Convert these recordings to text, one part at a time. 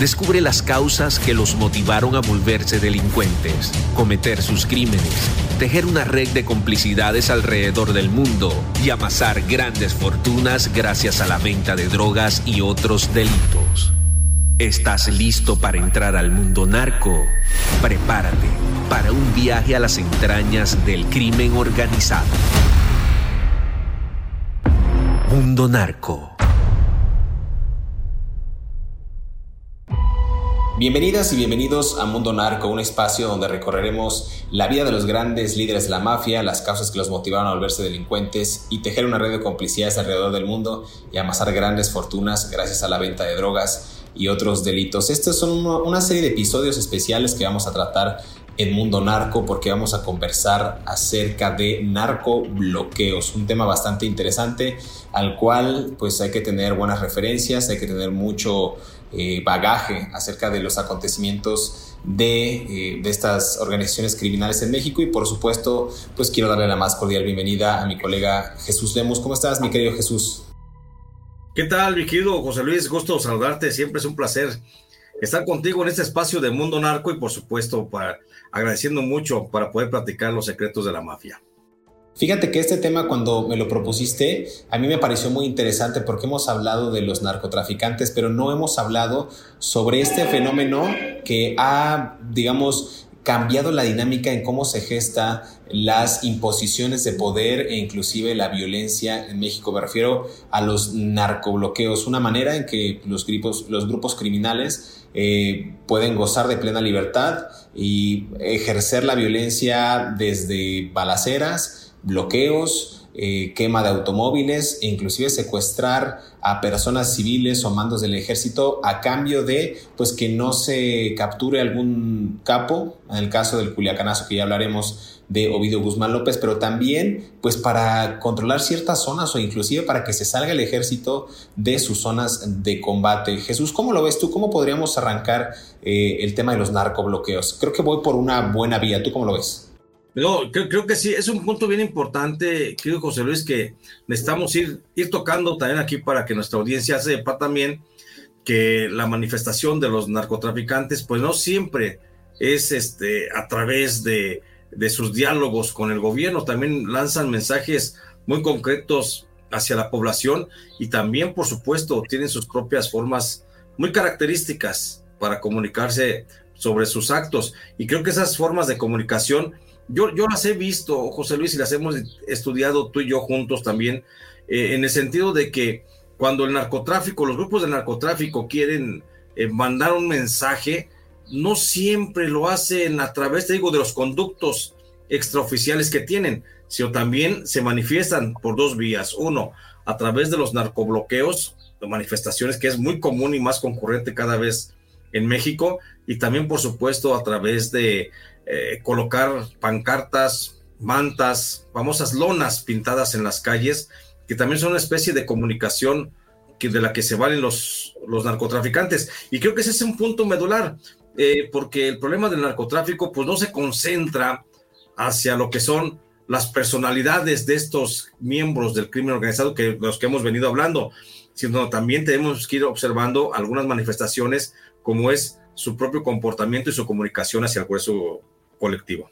Descubre las causas que los motivaron a volverse delincuentes, cometer sus crímenes, tejer una red de complicidades alrededor del mundo y amasar grandes fortunas gracias a la venta de drogas y otros delitos. ¿Estás listo para entrar al mundo narco? Prepárate para un viaje a las entrañas del crimen organizado. Mundo Narco. Bienvenidas y bienvenidos a Mundo Narco, un espacio donde recorreremos la vida de los grandes líderes de la mafia, las causas que los motivaron a volverse delincuentes y tejer una red de complicidades alrededor del mundo y amasar grandes fortunas gracias a la venta de drogas y otros delitos. Estos son una serie de episodios especiales que vamos a tratar en Mundo Narco porque vamos a conversar acerca de narcobloqueos, un tema bastante interesante al cual pues hay que tener buenas referencias, hay que tener mucho eh, bagaje acerca de los acontecimientos de, eh, de, estas organizaciones criminales en México y por supuesto pues quiero darle la más cordial bienvenida a mi colega Jesús Lemus. ¿Cómo estás mi querido Jesús? ¿Qué tal mi querido José Luis? Gusto saludarte, siempre es un placer estar contigo en este espacio de Mundo Narco y por supuesto para, agradeciendo mucho para poder platicar los secretos de la mafia. Fíjate que este tema cuando me lo propusiste, a mí me pareció muy interesante porque hemos hablado de los narcotraficantes, pero no hemos hablado sobre este fenómeno que ha, digamos, cambiado la dinámica en cómo se gesta las imposiciones de poder e inclusive la violencia en México. Me refiero a los narcobloqueos, una manera en que los grupos, los grupos criminales eh, pueden gozar de plena libertad y ejercer la violencia desde balaceras, bloqueos, eh, quema de automóviles e inclusive secuestrar a personas civiles o mandos del ejército a cambio de pues que no se capture algún capo, en el caso del Culiacanazo que ya hablaremos de Ovidio Guzmán López, pero también pues para controlar ciertas zonas o inclusive para que se salga el ejército de sus zonas de combate. Jesús, ¿cómo lo ves tú? ¿Cómo podríamos arrancar eh, el tema de los narcobloqueos? Creo que voy por una buena vía. ¿Tú cómo lo ves? No, creo, que sí, es un punto bien importante, querido José Luis, que necesitamos ir, ir tocando también aquí para que nuestra audiencia sepa también que la manifestación de los narcotraficantes, pues no siempre es este, a través de, de sus diálogos con el gobierno, también lanzan mensajes muy concretos hacia la población y también, por supuesto, tienen sus propias formas muy características para comunicarse sobre sus actos. Y creo que esas formas de comunicación yo, yo las he visto, José Luis, y las hemos estudiado tú y yo juntos también, eh, en el sentido de que cuando el narcotráfico, los grupos de narcotráfico quieren eh, mandar un mensaje, no siempre lo hacen a través, te digo, de los conductos extraoficiales que tienen, sino también se manifiestan por dos vías. Uno, a través de los narcobloqueos, de manifestaciones que es muy común y más concurrente cada vez en México, y también, por supuesto, a través de eh, colocar pancartas, mantas, famosas lonas pintadas en las calles, que también son una especie de comunicación que, de la que se valen los, los narcotraficantes. Y creo que ese es un punto medular, eh, porque el problema del narcotráfico pues no se concentra hacia lo que son las personalidades de estos miembros del crimen organizado que los que hemos venido hablando, sino también tenemos que ir observando algunas manifestaciones como es su propio comportamiento y su comunicación hacia el grueso colectivo.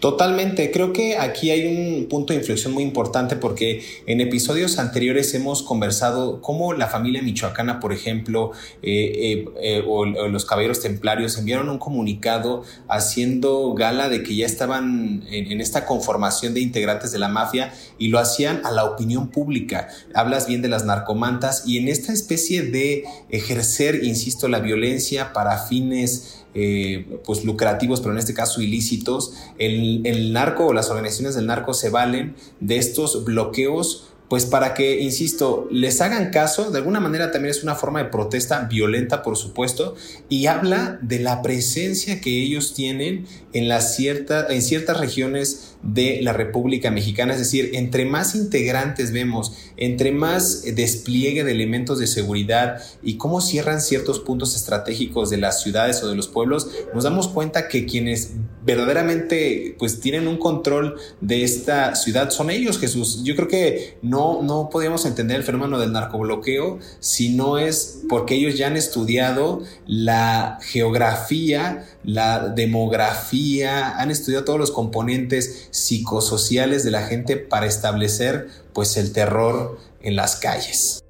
Totalmente, creo que aquí hay un punto de inflexión muy importante porque en episodios anteriores hemos conversado cómo la familia michoacana, por ejemplo, eh, eh, eh, o, los caballeros templarios enviaron un comunicado haciendo gala de que ya estaban en, esta conformación de integrantes de la mafia y lo hacían a la opinión pública. Hablas bien de las narcomantas y en esta especie de ejercer, insisto, la violencia para fines eh, pues lucrativos, pero en este caso ilícitos, el, el narco o las organizaciones del narco se valen de estos bloqueos pues para que, insisto, les hagan caso, de alguna manera también es una forma de protesta violenta, por supuesto, y habla de la presencia que ellos tienen en, las cierta, en ciertas regiones de la República Mexicana, es decir, entre más integrantes vemos, entre más despliegue de elementos de seguridad y cómo cierran ciertos puntos estratégicos de las ciudades o de los pueblos, nos damos cuenta que quienes verdaderamente pues tienen un control de esta ciudad son ellos, Jesús. Yo creo que no, no podemos entender el fenómeno del narcobloqueo si no es porque ellos ya han estudiado la geografía, la demografía, han estudiado todos los componentes psicosociales de la gente para establecer pues el terror en las calles.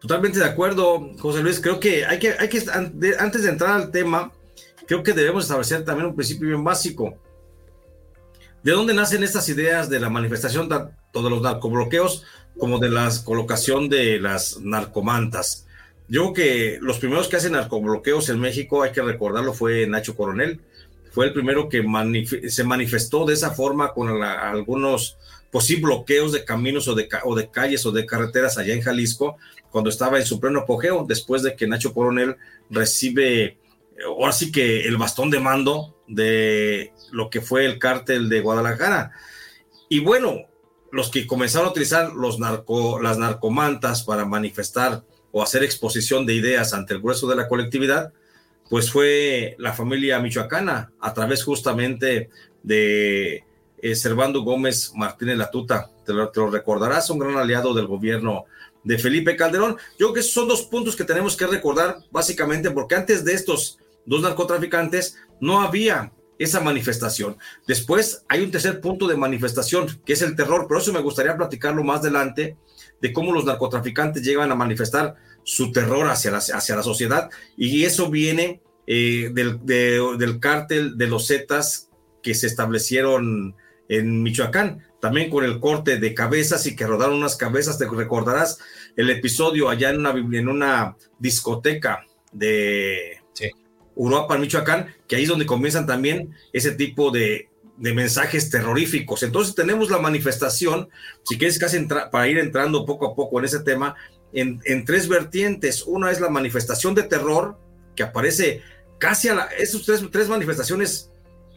Totalmente de acuerdo, José Luis. Creo que hay que, hay que antes de entrar al tema, creo que debemos establecer también un principio bien básico. ¿De dónde nacen estas ideas de la manifestación tanto de los narcobloqueos como de la colocación de las narcomantas? Yo creo que los primeros que hacen narcobloqueos en México, hay que recordarlo, fue Nacho Coronel. Fue el primero que se manifestó de esa forma con algunos posibles bloqueos de caminos o de calles o de carreteras allá en Jalisco, cuando estaba en su pleno apogeo, después de que Nacho Coronel recibe ahora sí que el bastón de mando de lo que fue el cártel de Guadalajara. Y bueno, los que comenzaron a utilizar los narco, las narcomantas para manifestar o hacer exposición de ideas ante el grueso de la colectividad, pues fue la familia michoacana, a través justamente de eh, Servando Gómez Martínez Latuta. Te lo, te lo recordarás, un gran aliado del gobierno de Felipe Calderón. Yo creo que esos son dos puntos que tenemos que recordar, básicamente, porque antes de estos dos narcotraficantes, no había esa manifestación. Después hay un tercer punto de manifestación, que es el terror, pero eso me gustaría platicarlo más adelante, de cómo los narcotraficantes llegan a manifestar su terror hacia la, hacia la sociedad, y eso viene eh, del, del cártel de los Zetas que se establecieron en Michoacán, también con el corte de cabezas y que rodaron unas cabezas, te recordarás el episodio allá en una, en una discoteca de, Uruapan, Michoacán, que ahí es donde comienzan también ese tipo de, mensajes terroríficos. Entonces tenemos la manifestación, si quieres casi para ir entrando poco a poco en ese tema, en, tres vertientes. Una es la manifestación de terror, que aparece casi a la, tres, tres manifestaciones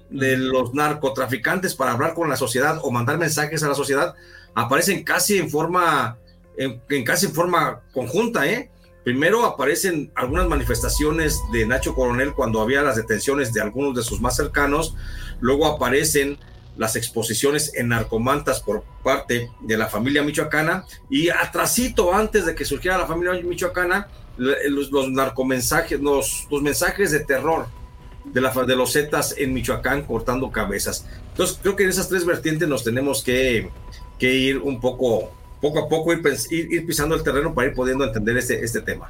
de los narcotraficantes para hablar con la sociedad o mandar mensajes a la sociedad, aparecen casi en forma, en, en casi en forma conjunta, ¿eh? Primero aparecen algunas manifestaciones de Nacho Coronel cuando había las detenciones de algunos de sus más cercanos, luego aparecen las exposiciones en narcomantas por parte de la familia michoacana y atrasito antes de que surgiera la familia michoacana los, los narcomensajes, los, mensajes de terror de, los Zetas en Michoacán cortando cabezas. Entonces creo que en esas tres vertientes nos tenemos que ir un poco poco a poco ir, pisando el terreno para ir pudiendo entender este, este tema.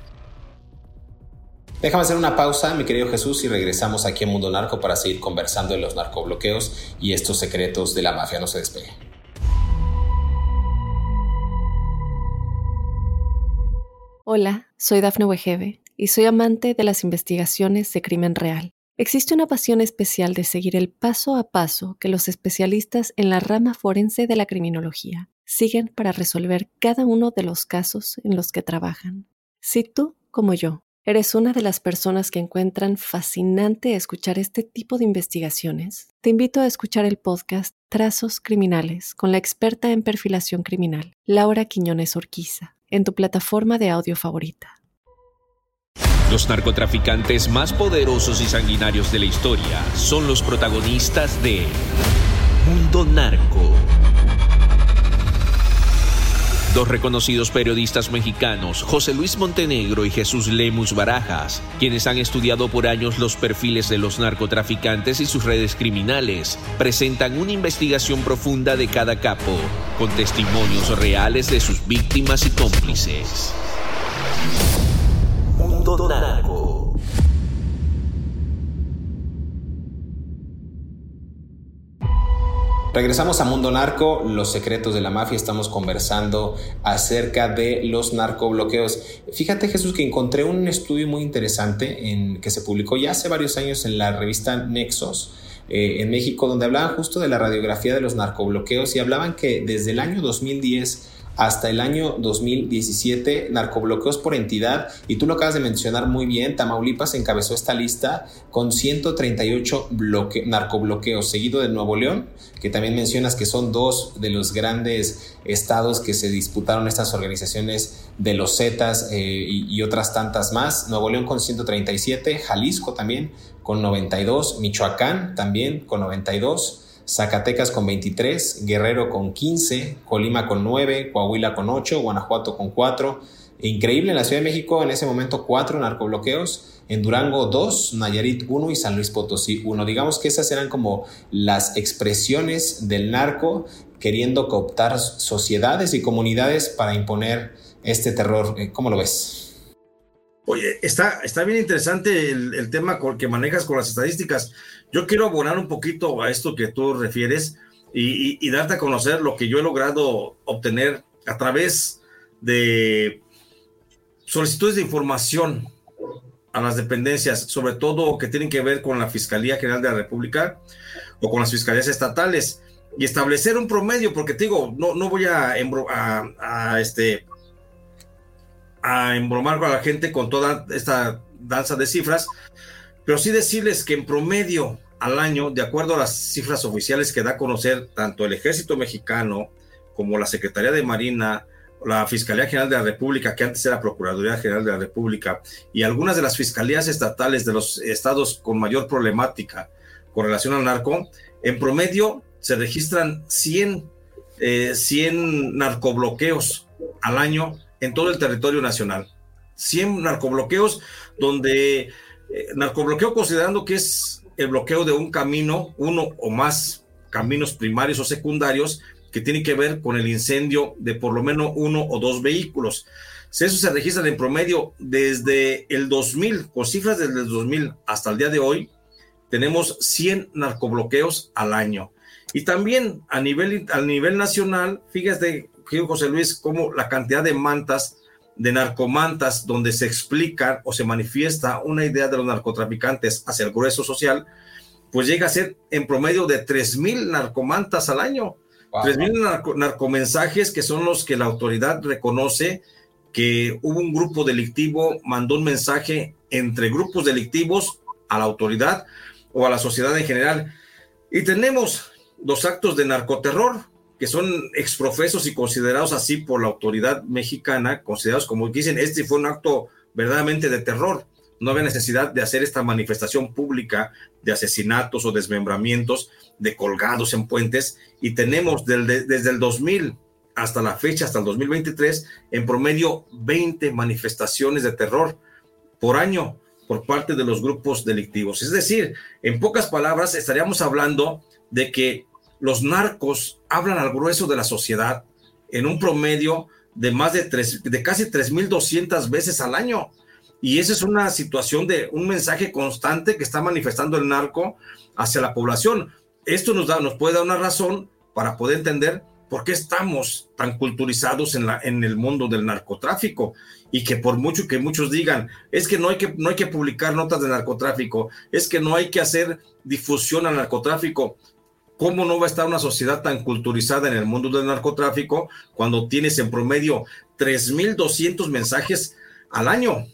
Déjame hacer una pausa, mi querido Jesús, y regresamos aquí a Mundo Narco para seguir conversando de los narcobloqueos y estos secretos de la mafia. No se despegue. Hola, soy Dafne Wegebe y soy amante de las investigaciones de crimen real. Existe una pasión especial de seguir el paso a paso que los especialistas en la rama forense de la criminología siguen para resolver cada uno de los casos en los que trabajan. Si tú, como yo, eres una de las personas que encuentran fascinante escuchar este tipo de investigaciones, te invito a escuchar el podcast Trazos Criminales con la experta en perfilación criminal, Laura Quiñones Orquiza, en tu plataforma de audio favorita. Los narcotraficantes más poderosos y sanguinarios de la historia son los protagonistas de Mundo Narco. Dos reconocidos periodistas mexicanos, José Luis Montenegro y Jesús Lemus Barajas, quienes han estudiado por años los perfiles de los narcotraficantes y sus redes criminales, presentan una investigación profunda de cada capo, con testimonios reales de sus víctimas y cómplices. Mundo Narco. Regresamos a Mundo Narco, los secretos de la mafia. Estamos conversando acerca de los narcobloqueos. Fíjate, Jesús, que encontré un estudio muy interesante en, que se publicó ya hace varios años en la revista Nexos. Eh, en México, donde hablaban justo de la radiografía de los narcobloqueos y hablaban que desde el año 2010 hasta el año 2017, narcobloqueos por entidad, y tú lo acabas de mencionar muy bien, Tamaulipas encabezó esta lista con 138 narcobloqueos, seguido de Nuevo León, que también mencionas que son dos de los grandes estados que se disputaron estas organizaciones de los Zetas eh, y, y otras tantas más. Nuevo León con 137, Jalisco también con 92, Michoacán también con 92. Zacatecas con 23, Guerrero con 15, Colima con 9, Coahuila con 8, Guanajuato con 4. Increíble en la Ciudad de México en ese momento 4 narcobloqueos, en Durango 2, Nayarit 1 y San Luis Potosí 1. Digamos que esas eran como las expresiones del narco queriendo cooptar sociedades y comunidades para imponer este terror. Eh, ¿Cómo lo ves? Oye, está, está bien interesante el, tema que manejas con las estadísticas. Yo quiero abonar un poquito a esto que tú refieres y, darte a conocer lo que yo he logrado obtener a través de solicitudes de información a las dependencias, sobre todo que tienen que ver con la Fiscalía General de la República o con las fiscalías estatales y establecer un promedio, porque te digo, no, no voy a, a este, a embromar a la gente con toda esta danza de cifras, pero sí decirles que en promedio al año, de acuerdo a las cifras oficiales que da a conocer tanto el ejército mexicano como la Secretaría de Marina, la Fiscalía General de la República, que antes era Procuraduría General de la República, y algunas de las fiscalías estatales de los estados con mayor problemática con relación al narco, en promedio se registran 100, 100 eh, narcobloqueos al año en todo el territorio nacional. 100 narcobloqueos donde eh, narcobloqueo considerando que es el bloqueo de un camino, uno o más caminos primarios o secundarios que tiene que ver con el incendio de por lo menos uno o dos vehículos. Eso se registra en promedio desde el 2000, con cifras desde el 2000 hasta el día de hoy, tenemos 100 narcobloqueos al año. Y también a nivel, a nivel nacional, fíjate, José Luis, cómo la cantidad de mantas, de narcomantas, donde se explica o se manifiesta una idea de los narcotraficantes hacia el grueso social, pues llega a ser en promedio de 3.000 narcomantas al año. Tres 3.000 narcomensajes que son los que la autoridad reconoce que hubo un grupo delictivo, mandó un mensaje entre grupos delictivos a la autoridad o a la sociedad en general. Y tenemos dos actos de narcoterror, que son exprofesos y considerados así por la autoridad mexicana, considerados como dicen, este fue un acto verdaderamente de terror. No había necesidad de hacer esta manifestación pública de asesinatos o desmembramientos de colgados en puentes y tenemos desde el 2000 hasta la fecha, hasta el 2023, en promedio 20 manifestaciones de terror por año por parte de los grupos delictivos. Es decir, en pocas palabras, estaríamos hablando de que los narcos hablan al grueso de la sociedad en un promedio de más de, tres, de casi 3.200 veces al año. Y esa es una situación de un mensaje constante que está manifestando el narco hacia la población. Esto nos, da, nos puede dar una razón para poder entender por qué estamos tan culturizados en, la, en el mundo del narcotráfico y que por mucho que muchos digan, es que no, hay que no hay que publicar notas de narcotráfico, es que no hay que hacer difusión al narcotráfico. ¿Cómo no va a estar una sociedad tan culturizada en el mundo del narcotráfico cuando tienes en promedio 3.200 mensajes al año?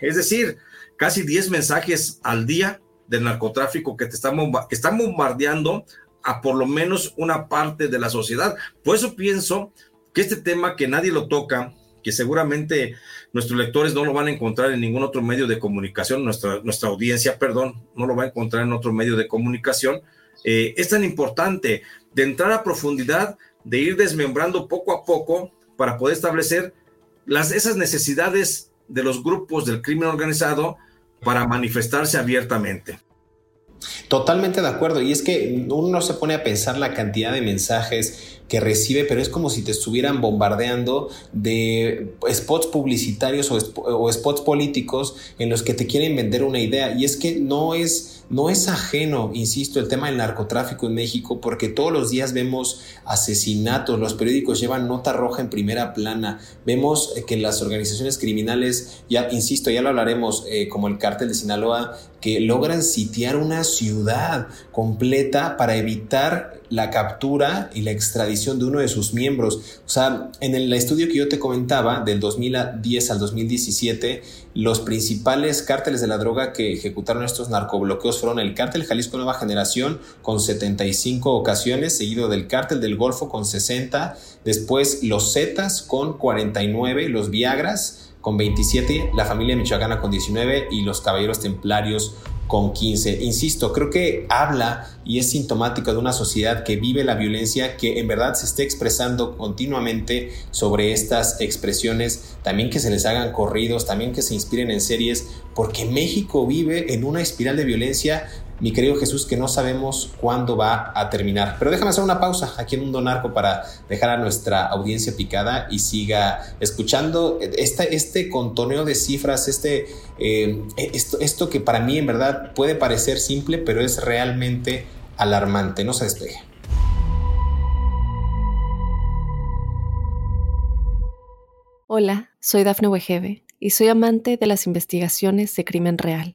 Es decir, casi 10 mensajes al día del narcotráfico que te están, bombardeando a por lo menos una parte de la sociedad. Por eso pienso que este tema que nadie lo toca, que seguramente nuestros lectores no lo van a encontrar en ningún otro medio de comunicación, nuestra audiencia, perdón, no lo va a encontrar en otro medio de comunicación, eh, es tan importante de entrar a profundidad, de ir desmembrando poco a poco para poder establecer las, esas necesidades de los grupos del crimen organizado para manifestarse abiertamente. Totalmente de acuerdo. Y es que uno se pone a pensar la cantidad de mensajes que recibe, pero es como si te estuvieran bombardeando de spots publicitarios o, spots políticos en los que te quieren vender una idea. Y es que no es, no es ajeno, insisto, el tema del narcotráfico en México, porque todos los días vemos asesinatos, los periódicos llevan nota roja en primera plana, vemos que las organizaciones criminales, ya insisto, ya lo hablaremos, eh, como el cártel de Sinaloa, que logran sitiar una ciudad completa para evitar la captura y la extradición de uno de sus miembros. O sea, en el estudio que yo te comentaba, del 2010 al 2017, los principales cárteles de la droga que ejecutaron estos narcobloqueos fueron el cártel. Jalisco Nueva Generación con 75 ocasiones, seguido del cártel del Golfo con 60, después los Zetas con 49, los Viagras con 27, la familia michoacana con 19 y los Caballeros Templarios con 15. Insisto, creo que habla y es sintomático de una sociedad que vive la violencia, que en verdad se esté expresando continuamente sobre estas expresiones, también que se les hagan corridos, también que se inspiren en series, porque México vive en una espiral de violencia mi querido Jesús, que no sabemos cuándo va a terminar. Pero déjame hacer una pausa aquí en Mundo Narco para dejar a nuestra audiencia picada y siga escuchando este, este contoneo de cifras, este, eh, esto, esto que para mí en verdad puede parecer simple, pero es realmente alarmante. No se despegue. Hola, soy Dafne Wegebe y soy amante de las investigaciones de crimen real.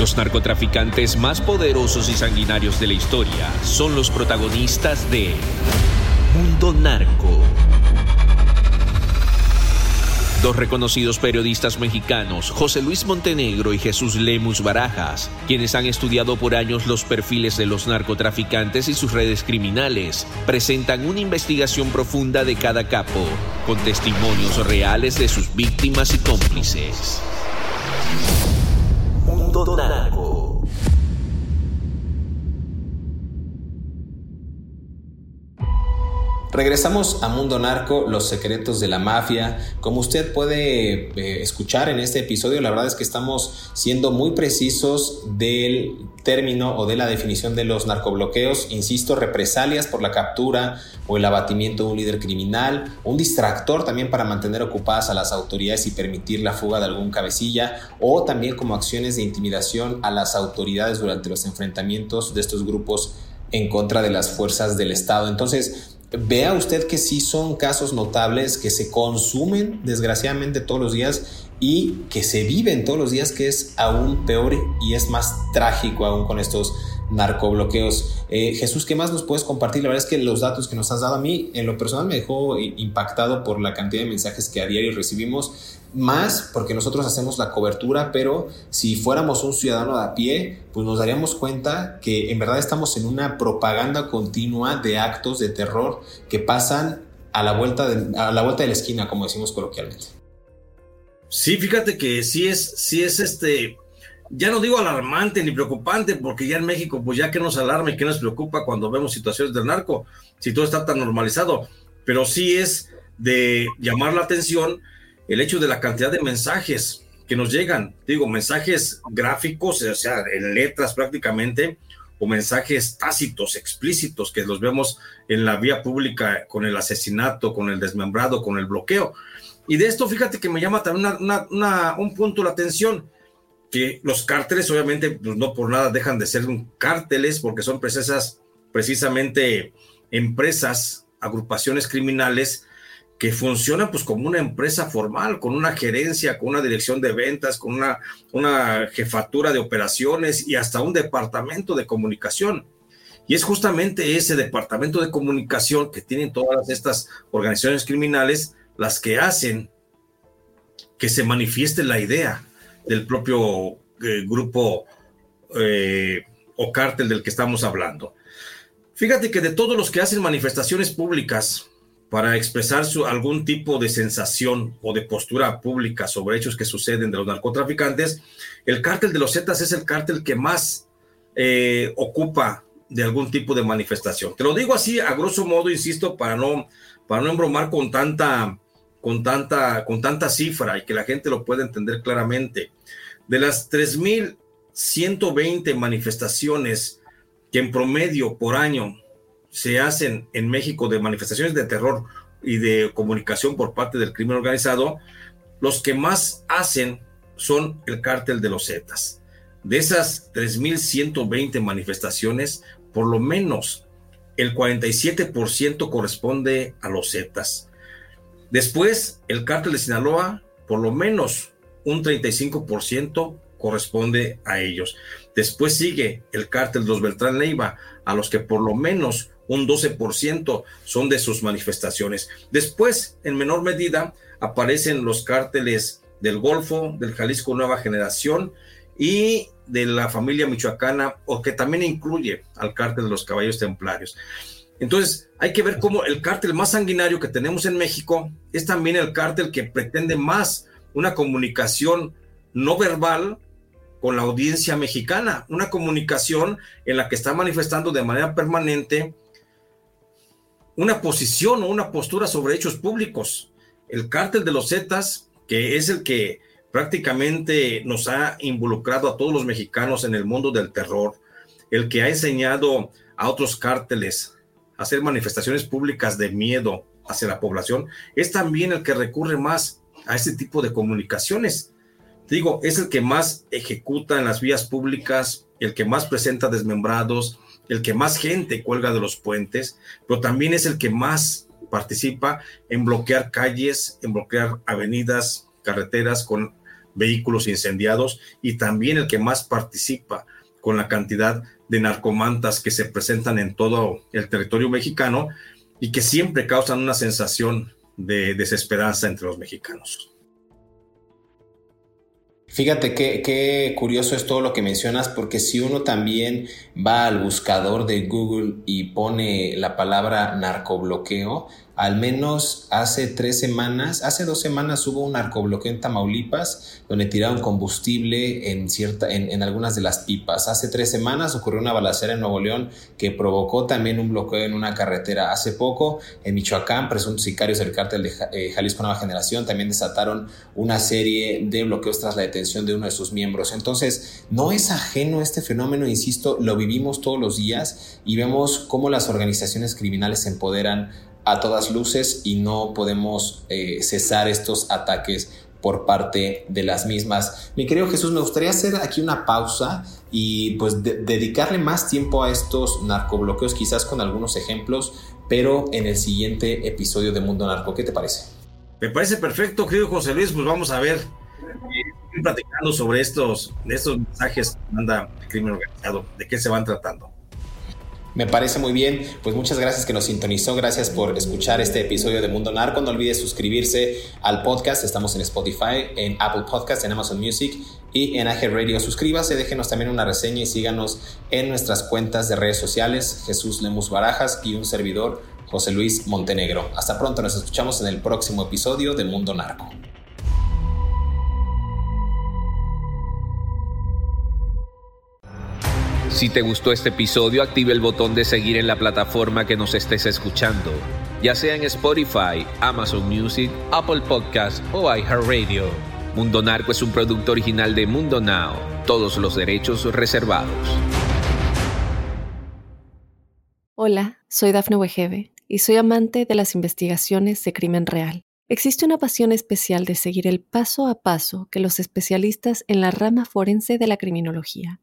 Los narcotraficantes más poderosos y sanguinarios de la historia son los protagonistas de Mundo Narco. Dos reconocidos periodistas mexicanos, José Luis Montenegro y Jesús Lemus Barajas, quienes han estudiado por años los perfiles de los narcotraficantes y sus redes criminales, presentan una investigación profunda de cada capo, con testimonios reales de sus víctimas y cómplices. Mundo Narco. Regresamos a Mundo Narco, los secretos de la mafia. Como usted puede eh, escuchar en este episodio, la verdad es que estamos siendo muy precisos del término o de la definición de los narcobloqueos. Insisto, represalias por la captura o el abatimiento de un líder criminal, un distractor también para mantener ocupadas a las autoridades y permitir la fuga de algún cabecilla, o también como acciones de intimidación a las autoridades durante los enfrentamientos de estos grupos en contra de las fuerzas del Estado. Entonces, vea usted que sí son casos notables que se consumen desgraciadamente todos los días y que se viven todos los días, que es aún peor y es más trágico aún con estos narcobloqueos. Eh, Jesús, ¿qué más nos puedes compartir? La verdad es que los datos que nos has dado a mí, en lo personal, me dejó impactado por la cantidad de mensajes que a diario recibimos, más porque nosotros hacemos la cobertura, pero si fuéramos un ciudadano de a pie, pues nos daríamos cuenta que en verdad estamos en una propaganda continua de actos de terror que pasan a la vuelta de, a la, vuelta de la esquina, como decimos coloquialmente. Sí, fíjate que sí es, sí es este, ya no digo alarmante ni preocupante, porque ya en México, pues ya que nos alarma y que nos preocupa cuando vemos situaciones del narco, si todo está tan normalizado, pero sí es de llamar la atención el hecho de la cantidad de mensajes que nos llegan, digo, mensajes gráficos, o sea, en letras prácticamente, o mensajes tácitos, explícitos, que los vemos en la vía pública con el asesinato, con el desmembrado, con el bloqueo. Y de esto, fíjate que me llama también un punto la atención que los cárteles obviamente pues, no por nada dejan de ser cárteles porque son precisas, precisamente empresas, agrupaciones criminales que funcionan pues como una empresa formal, con una gerencia, con una dirección de ventas, con una, una jefatura de operaciones y hasta un departamento de comunicación. Y es justamente ese departamento de comunicación que tienen todas estas organizaciones criminales las que hacen que se manifieste la idea del propio eh, grupo eh, o cártel del que estamos hablando. Fíjate que de todos los que hacen manifestaciones públicas para expresar su, algún tipo de sensación o de postura pública sobre hechos que suceden de los narcotraficantes, el cártel de los Zetas es el cártel que más eh, ocupa de algún tipo de manifestación. Te lo digo así, a grosso modo, insisto, para no, para no embromar con tanta, con, tanta, con tanta cifra y que la gente lo pueda entender claramente. De las 3.120 manifestaciones que en promedio por año se hacen en México de manifestaciones de terror y de comunicación por parte del crimen organizado, los que más hacen son el cártel de los Zetas. De esas 3.120 manifestaciones, por lo menos el 47% corresponde a los Zetas. Después, el cártel de Sinaloa, por lo menos un 35% corresponde a ellos. Después sigue el cártel de los Beltrán Leiva, a los que por lo menos un 12% son de sus manifestaciones. Después, en menor medida, aparecen los cárteles del Golfo, del Jalisco Nueva Generación y de la familia michoacana, o que también incluye al cártel de los caballos templarios. Entonces, hay que ver cómo el cártel más sanguinario que tenemos en México es también el cártel que pretende más una comunicación no verbal con la audiencia mexicana, una comunicación en la que está manifestando de manera permanente una posición o una postura sobre hechos públicos. El cártel de los Zetas, que es el que prácticamente nos ha involucrado a todos los mexicanos en el mundo del terror, el que ha enseñado a otros cárteles hacer manifestaciones públicas de miedo hacia la población, es también el que recurre más a este tipo de comunicaciones. Digo, es el que más ejecuta en las vías públicas, el que más presenta desmembrados, el que más gente cuelga de los puentes, pero también es el que más participa en bloquear calles, en bloquear avenidas, carreteras con vehículos incendiados y también el que más participa con la cantidad de narcomantas que se presentan en todo el territorio mexicano y que siempre causan una sensación de desesperanza entre los mexicanos. Fíjate qué, curioso es todo lo que mencionas, porque si uno también va al buscador de Google y pone la palabra narcobloqueo, al menos hace tres semanas, hace dos semanas hubo un narcobloqueo en Tamaulipas donde tiraron combustible en, cierta, en, algunas de las pipas. Hace tres semanas ocurrió una balacera en Nuevo León que provocó también un bloqueo en una carretera. Hace poco en Michoacán, presuntos sicarios del cártel de eh, Jalisco Nueva Generación también desataron una serie de bloqueos tras la detención de uno de sus miembros. Entonces, no es ajeno este fenómeno, insisto, lo vivimos todos los días y vemos cómo las organizaciones criminales se empoderan a todas luces y no podemos eh, cesar estos ataques por parte de las mismas. Mi querido Jesús, me gustaría hacer aquí una pausa y pues dedicarle más tiempo a estos narcobloqueos, quizás con algunos ejemplos, pero en el siguiente episodio de Mundo Narco. ¿Qué te parece? Me parece perfecto, querido José Luis, pues vamos a ver, eh, platicando sobre estos, estos mensajes que manda el crimen organizado, de qué se van tratando. Me parece muy bien. Pues muchas gracias que nos sintonizó. Gracias por escuchar este episodio de Mundo Narco. No olvides suscribirse al podcast. Estamos en Spotify, en Apple Podcast, en Amazon Music y en AG Radio. Suscríbase, déjenos también una reseña y síganos en nuestras cuentas de redes sociales. Jesús Lemus Barajas y un servidor, José Luis Montenegro. Hasta pronto. Nos escuchamos en el próximo episodio de Mundo Narco. Si te gustó este episodio, active el botón de seguir en la plataforma que nos estés escuchando, ya sea en Spotify, Amazon Music, Apple Podcast o iHeartRadio. Mundo Narco es un producto original de Mundo Now, todos los derechos reservados. Hola, soy Dafne Wegebe y soy amante de las investigaciones de crimen real. Existe una pasión especial de seguir el paso a paso que los especialistas en la rama forense de la criminología